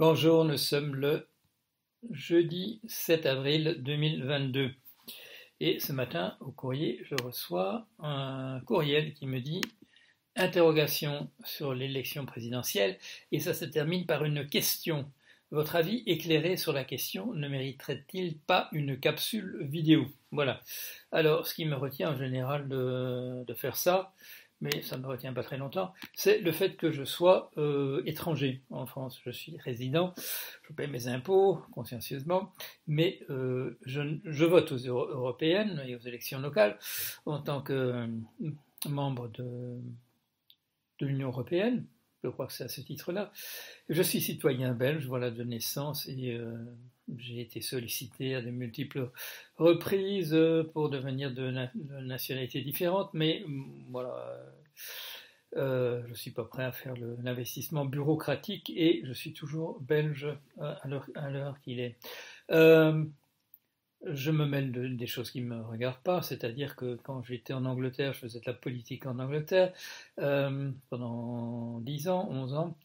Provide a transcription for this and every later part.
Bonjour, nous sommes le jeudi 7 avril 2022. Et ce matin, au courrier, je reçois un courriel qui me dit interrogation sur l'élection présidentielle, et ça se termine par une question. Votre avis éclairé sur la question ne mériterait-il pas une capsule vidéo? Voilà. Alors, ce qui me retient en général de, de faire ça, mais ça ne me retient pas très longtemps, c'est le fait que je sois euh, étranger en France. Je suis résident, je paie mes impôts consciencieusement, mais euh, je, vote aux européennes et aux élections locales en tant que euh, membre de, de l'Union européenne. Je crois que c'est à ce titre-là. Je suis citoyen belge, voilà, de naissance, et j'ai été sollicité à de multiples reprises pour devenir de, nationalités différentes, mais voilà, euh, je ne suis pas prêt à faire l'investissement bureaucratique et je suis toujours belge euh, à l'heure qu'il est. Euh, je me mêle des choses qui ne me regardent pas, c'est-à-dire que quand j'étais en Angleterre, je faisais de la politique en Angleterre euh, pendant 10 ans, 11 ans.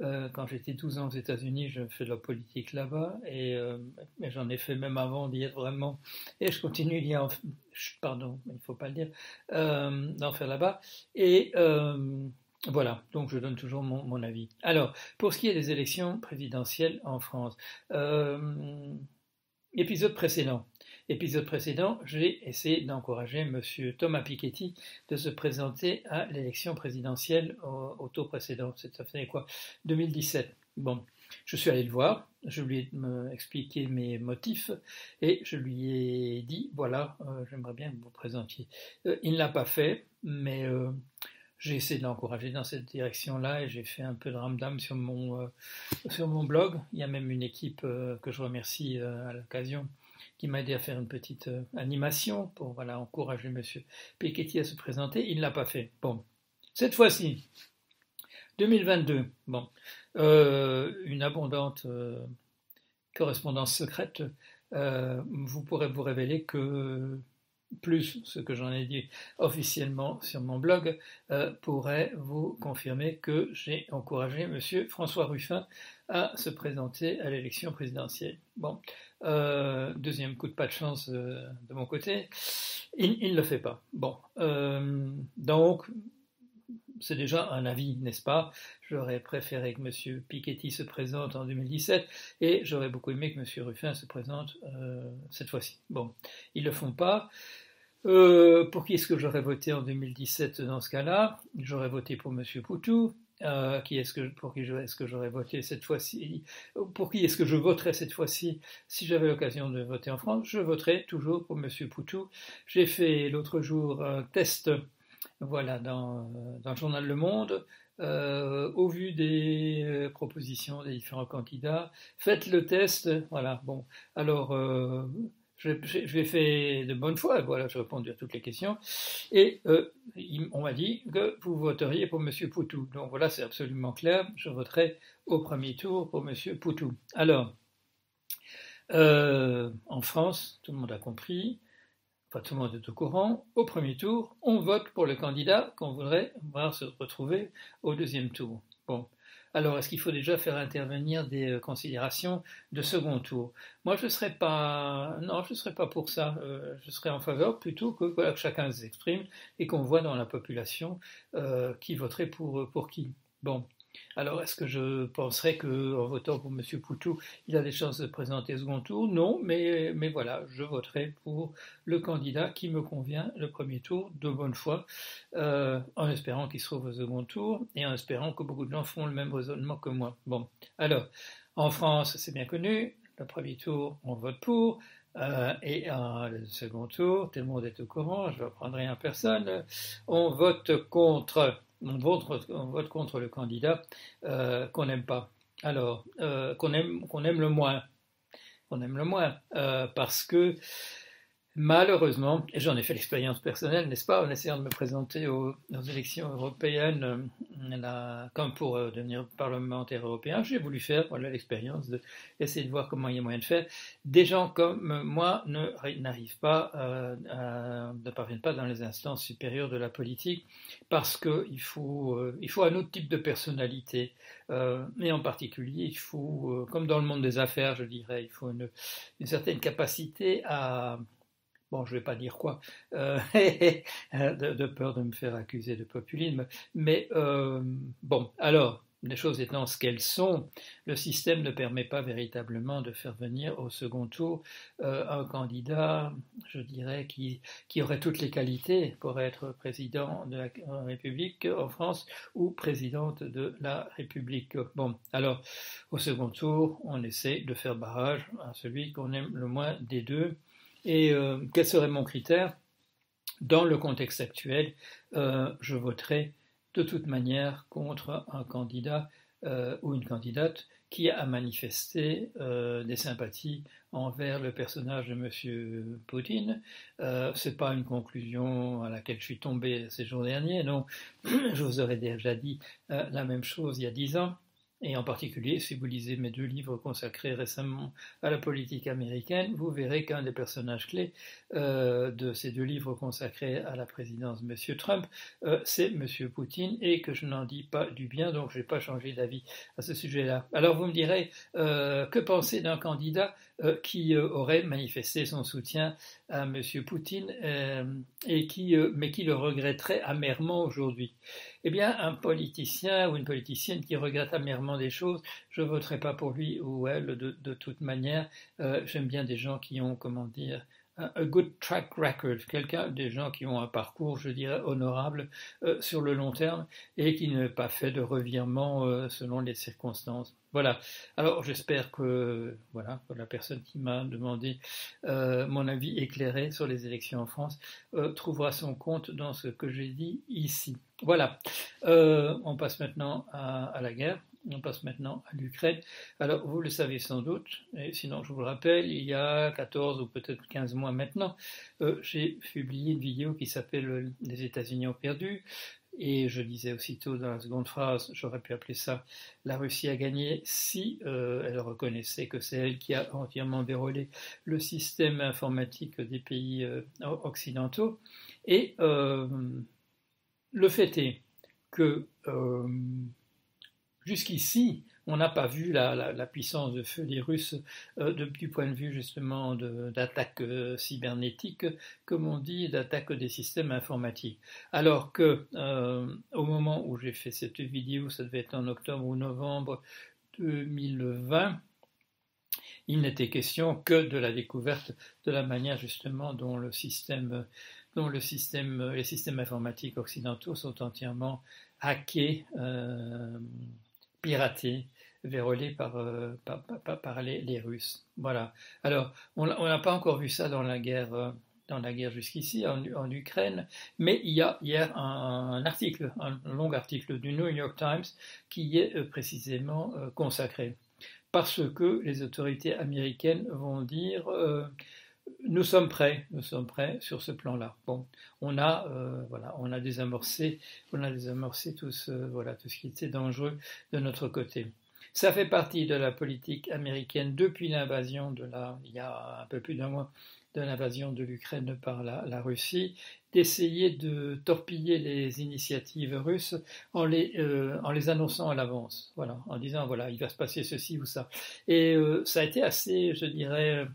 Euh, quand j'étais 12 ans aux États-Unis, je fais de la politique là-bas et, euh, j'en ai fait même avant d'y être vraiment. Et je continue d'y en pardon, il ne faut pas le dire, d'en faire là-bas. Et voilà, donc je donne toujours mon, mon, avis. Alors, pour ce qui est des élections présidentielles en France, Épisode précédent. Épisode précédent, j'ai essayé d'encourager M. Thomas Piketty de se présenter à l'élection présidentielle au, tour précédent. Ça faisait quoi? 2017. Bon, je suis allé le voir, je lui ai expliqué mes motifs et je lui ai dit voilà, euh, j'aimerais bien que vous vous présentiez. Euh, il ne l'a pas fait, mais euh, j'ai essayé de l'encourager dans cette direction-là et j'ai fait un peu de ramdam sur mon, euh, sur mon blog. Il y a même une équipe euh, que je remercie euh, à l'occasion qui m'a aidé à faire une petite animation pour voilà, encourager M. Piketty à se présenter. Il ne l'a pas fait. Bon, cette fois-ci, 2022, bon, une abondante correspondance secrète vous pourrez vous révéler que plus ce que j'en ai dit officiellement sur mon blog, euh, pourrait vous confirmer que j'ai encouragé M. François Ruffin à se présenter à l'élection présidentielle. Bon, euh, deuxième coup de pas de chance euh, de mon côté, il ne le fait pas. Bon, donc c'est déjà un avis, n'est-ce pas? J'aurais préféré que M. Piketty se présente en 2017 et j'aurais beaucoup aimé que M. Ruffin se présente cette fois-ci. Bon, ils ne le font pas. Euh, pour qui est-ce que j'aurais voté en 2017 dans ce cas-là? J'aurais voté pour M. Poutou. Euh, pour qui est-ce que j'aurais voté cette fois-ci? Pour qui est-ce que je voterais cette fois-ci? Si j'avais l'occasion de voter en France Je voterais toujours pour M. Poutou. J'ai fait l'autre jour un test voilà, dans, dans le journal Le Monde. Euh, au vu des euh, propositions des différents candidats, faites le test. Voilà, bon. Alors, euh, j'ai fait de bonne foi, voilà, j'ai répondu à toutes les questions, et euh, on m'a dit que vous voteriez pour M. Poutou. Donc voilà, c'est absolument clair, je voterai au premier tour pour M. Poutou. Alors, euh, en France, tout le monde a compris, enfin tout le monde est au courant, au premier tour, on vote pour le candidat qu'on voudrait voir se retrouver au deuxième tour. Bon, alors, est-ce qu'il faut déjà faire intervenir des euh, considérations de second tour? Moi, je ne serais pas, non, je serais pas pour ça. Euh, je serais en faveur plutôt que, que chacun s'exprime et qu'on voit dans la population euh, qui voterait pour, pour qui. Bon, alors, est-ce que je penserais qu'en votant pour M. Poutou, il a des chances de présenter second tour? Non, mais, voilà, je voterai pour le candidat qui me convient le premier tour, de bonne foi, euh, en espérant qu'il se trouve au second tour et en espérant que beaucoup de gens font le même raisonnement que moi. Bon, alors, en France, c'est bien connu, le premier tour, on vote pour. Euh, et le second tour, tout le monde est au courant, je ne prendre rien à personne, on vote contre on vote, contre le candidat euh, qu'on n'aime pas. Alors, euh, qu'on aime, qu'on aime le moins. Qu'on aime le moins. Euh, parce que Malheureusement, et j'en ai fait l'expérience personnelle, n'est-ce pas, en essayant de me présenter aux, élections européennes, euh, comme pour euh, devenir parlementaire européen, j'ai voulu faire voilà l'expérience d'essayer de, voir comment il y a moyen de faire. Des gens comme moi n'arrivent pas, euh, ne parviennent pas dans les instances supérieures de la politique parce qu'il faut, il faut un autre type de personnalité. et en particulier, il faut, comme dans le monde des affaires, je dirais, il faut une certaine capacité à bon, je ne vais pas dire quoi, euh, de, peur de me faire accuser de populisme, mais euh, bon, alors, les choses étant ce qu'elles sont, le système ne permet pas véritablement de faire venir au second tour euh, un candidat, je dirais, qui, qui, aurait toutes les qualités pour être président de la République en France ou présidente de la République. Bon, alors, au second tour, on essaie de faire barrage à celui qu'on aime le moins des deux. Et euh, quel serait mon critère? Dans le contexte actuel, euh, je voterai de toute manière contre un candidat euh, ou une candidate qui a manifesté des sympathies envers le personnage de M. Poutine. Ce n'est pas une conclusion à laquelle je suis tombé ces jours derniers, non. je vous aurais déjà dit la même chose il y a dix ans. Et en particulier, si vous lisez mes deux livres consacrés récemment à la politique américaine, vous verrez qu'un des personnages clés euh, de ces deux livres consacrés à la présidence de M. Trump, euh, c'est M. Poutine, et que je n'en dis pas du bien, donc je n'ai pas changé d'avis à ce sujet-là. Alors vous me direz, euh, que penser d'un candidat qui aurait manifesté son soutien à M. Poutine, et qui, mais qui le regretterait amèrement aujourd'hui? Eh bien, un politicien ou une politicienne qui regrette amèrement des choses, je ne voterai pas pour lui ou elle de, toute manière. Euh, j'aime bien des gens qui ont, comment dire, un good track record, quelqu'un, des gens qui ont un parcours, je dirais, honorable euh, sur le long terme et qui n'est pas fait de revirement euh, selon les circonstances. Voilà. Alors j'espère que voilà la personne qui m'a demandé mon avis éclairé sur les élections en France trouvera son compte dans ce que j'ai dit ici. Voilà. on passe maintenant à la guerre. On passe maintenant à l'Ukraine. Alors, vous le savez sans doute, et sinon je vous le rappelle, il y a 14 ou peut-être 15 mois maintenant, euh, j'ai publié une vidéo qui s'appelle Les États-Unis ont perdu. Et je disais aussitôt dans la seconde phrase, j'aurais pu appeler ça La Russie a gagné si euh, elle reconnaissait que c'est elle qui a entièrement déroulé le système informatique des pays euh, occidentaux. Et le fait est que Jusqu'ici, on n'a pas vu la, puissance de feu des Russes euh, du point de vue justement d'attaque euh, cybernétique, comme on dit, d'attaque des systèmes informatiques. Alors que euh, au moment où j'ai fait cette vidéo, ça devait être en octobre ou novembre 2020, il n'était question que de la découverte de la manière justement dont le système, dont le système, les systèmes informatiques occidentaux sont entièrement hackés piraté, vérolé par, euh, les, Russes. Voilà. Alors, on n'a pas encore vu ça dans la guerre. Euh, dans la guerre jusqu'ici en, Ukraine, mais il y a hier un, article, un long article du New York Times qui est euh, précisément consacré, parce que les autorités américaines vont dire nous sommes prêts, nous sommes prêts sur ce plan-là. Bon, on a, euh, voilà, on a désamorcé, on a désamorcé tout ce, voilà, tout ce qui était dangereux de notre côté. Ça fait partie de la politique américaine depuis l'invasion de la, il y a un peu plus d'un mois, de l'invasion de l'Ukraine par la, Russie, d'essayer de torpiller les initiatives russes en les, euh, en les annonçant à l'avance, voilà, en disant voilà, il va se passer ceci ou ça. Et euh, ça a été assez, je dirais,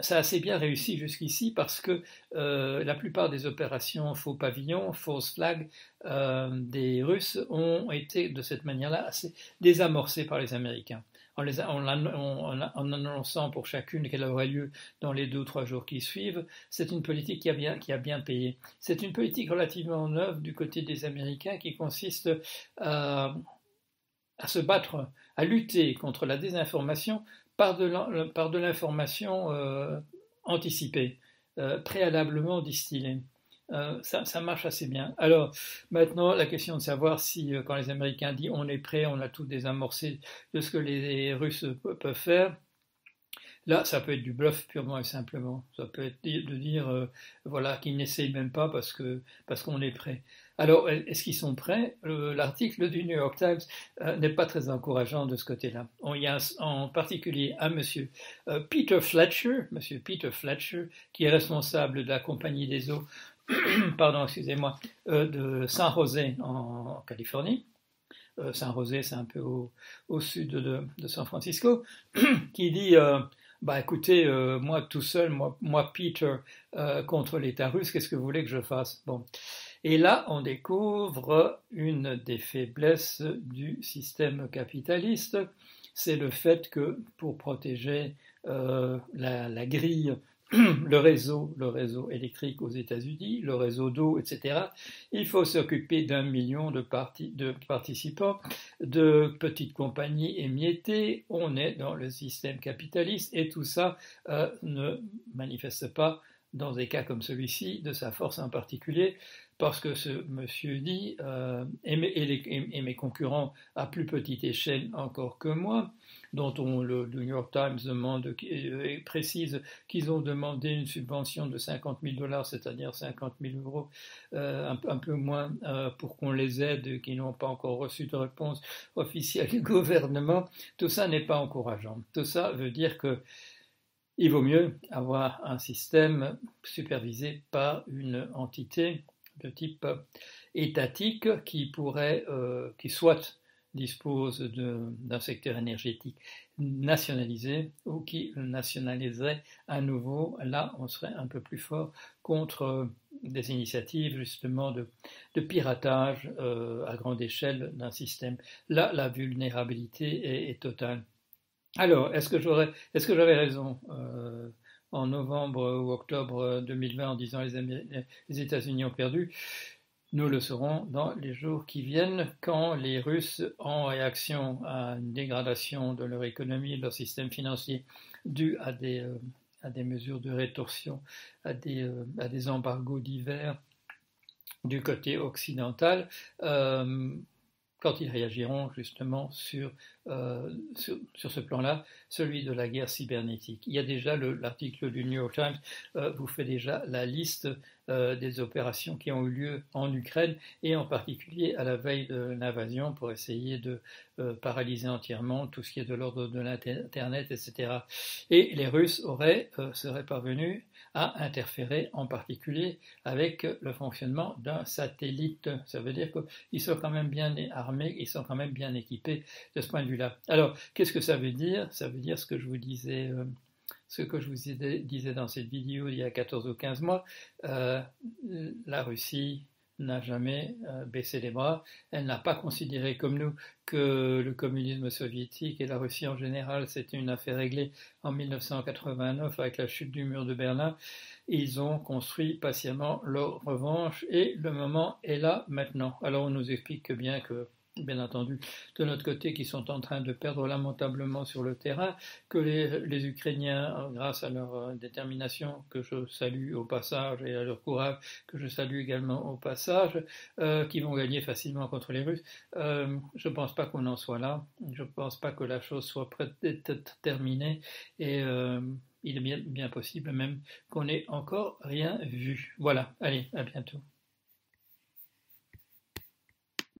ça a assez bien réussi jusqu'ici parce que euh, la plupart des opérations faux pavillons, fausses flags euh, des Russes ont été de cette manière-là assez désamorcées par les Américains. En, annonçant pour chacune qu'elle aurait lieu dans les deux ou trois jours qui suivent, c'est une politique qui a bien, qui a bien payé. C'est une politique relativement neuve du côté des Américains qui consiste à se battre, à lutter contre la désinformation par de l'information euh, anticipée, euh, préalablement distillée. Euh, ça, marche assez bien. Alors maintenant, la question de savoir si, quand les Américains disent on est prêt, on a tout désamorcé de ce que les Russes peuvent faire, Là, ça peut être du bluff purement et simplement. Ça peut être de dire, euh, voilà, qu'ils n'essayent même pas parce qu'on est prêt. Alors, est-ce qu'ils sont prêts? L'article du New York Times euh, n'est pas très encourageant de ce côté-là. Il y a en particulier un monsieur, euh, Peter Fletcher, monsieur Peter Fletcher, qui est responsable de la compagnie des eaux, pardon, excusez-moi, de San José en Californie San José, c'est un peu au, sud de, San Francisco, qui dit bah écoutez, euh, moi tout seul, moi, moi Peter, contre l'État russe, qu'est-ce que vous voulez que je fasse? Bon. Et là, on découvre une des faiblesses du système capitaliste, c'est le fait que pour protéger la, grille le réseau, le réseau électrique aux États-Unis, le réseau d'eau, etc. Il faut s'occuper d'un million de, de, participants, de petites compagnies émiettées. On est dans le système capitaliste et tout ça euh, ne manifeste pas, dans des cas comme celui-ci, de sa force en particulier, parce que ce monsieur dit, euh, et, mes, concurrents à plus petite échelle encore que moi, dont on, le, New York Times demande, et précise qu'ils ont demandé une subvention de 50 000 dollars, c'est-à-dire 50 000 euros, euh, un, peu moins, euh, pour qu'on les aide, qui n'ont pas encore reçu de réponse officielle du gouvernement, tout ça n'est pas encourageant. Tout ça veut dire que il vaut mieux avoir un système supervisé par une entité de type étatique qui pourrait, euh, qui soit dispose d'un secteur énergétique nationalisé ou qui nationaliserait à nouveau, là on serait un peu plus fort contre des initiatives justement de, piratage euh, à grande échelle d'un système. Là, la vulnérabilité est, totale. Alors, est-ce que j'aurais, est-ce que j'avais raison euh, en novembre ou octobre 2020 en disant les États-Unis ont perdu? Nous le saurons dans les jours qui viennent quand les Russes, en réaction à une dégradation de leur économie et de leur système financier dû à des, euh, à des mesures de rétorsion, à des, euh, embargos divers du côté occidental, euh, quand ils réagiront justement sur, euh, sur, ce plan-là, celui de la guerre cybernétique. Il y a déjà l'article du New York Times euh, vous fait déjà la liste euh, des opérations qui ont eu lieu en Ukraine et en particulier à la veille de l'invasion pour essayer de paralyser entièrement tout ce qui est de l'ordre de l'Internet, etc. Et les Russes auraient, seraient parvenus à interférer en particulier avec le fonctionnement d'un satellite. Ça veut dire qu'ils sont quand même bien armés, ils sont quand même bien équipés de ce point de Alors, qu'est-ce que ça veut dire? Ça veut dire ce que je vous disais. Euh, ce que je vous disais dans cette vidéo il y a 14 ou 15 mois, euh, la Russie n'a jamais euh, baissé les bras. Elle n'a pas considéré comme nous que le communisme soviétique et la Russie en général, c'était une affaire réglée en 1989 avec la chute du mur de Berlin. Ils ont construit patiemment leur revanche et le moment est là maintenant. Alors on nous explique bien que bien entendu, de notre côté, qui sont en train de perdre lamentablement sur le terrain, que les, Ukrainiens, grâce à leur euh, détermination, que je salue au passage, et à leur courage, que je salue également au passage, euh, qui vont gagner facilement contre les Russes. Euh, je ne pense pas qu'on en soit là. Je ne pense pas que la chose soit prête d'être terminée. Et il est bien, bien possible même qu'on n'ait encore rien vu. Voilà, allez, à bientôt.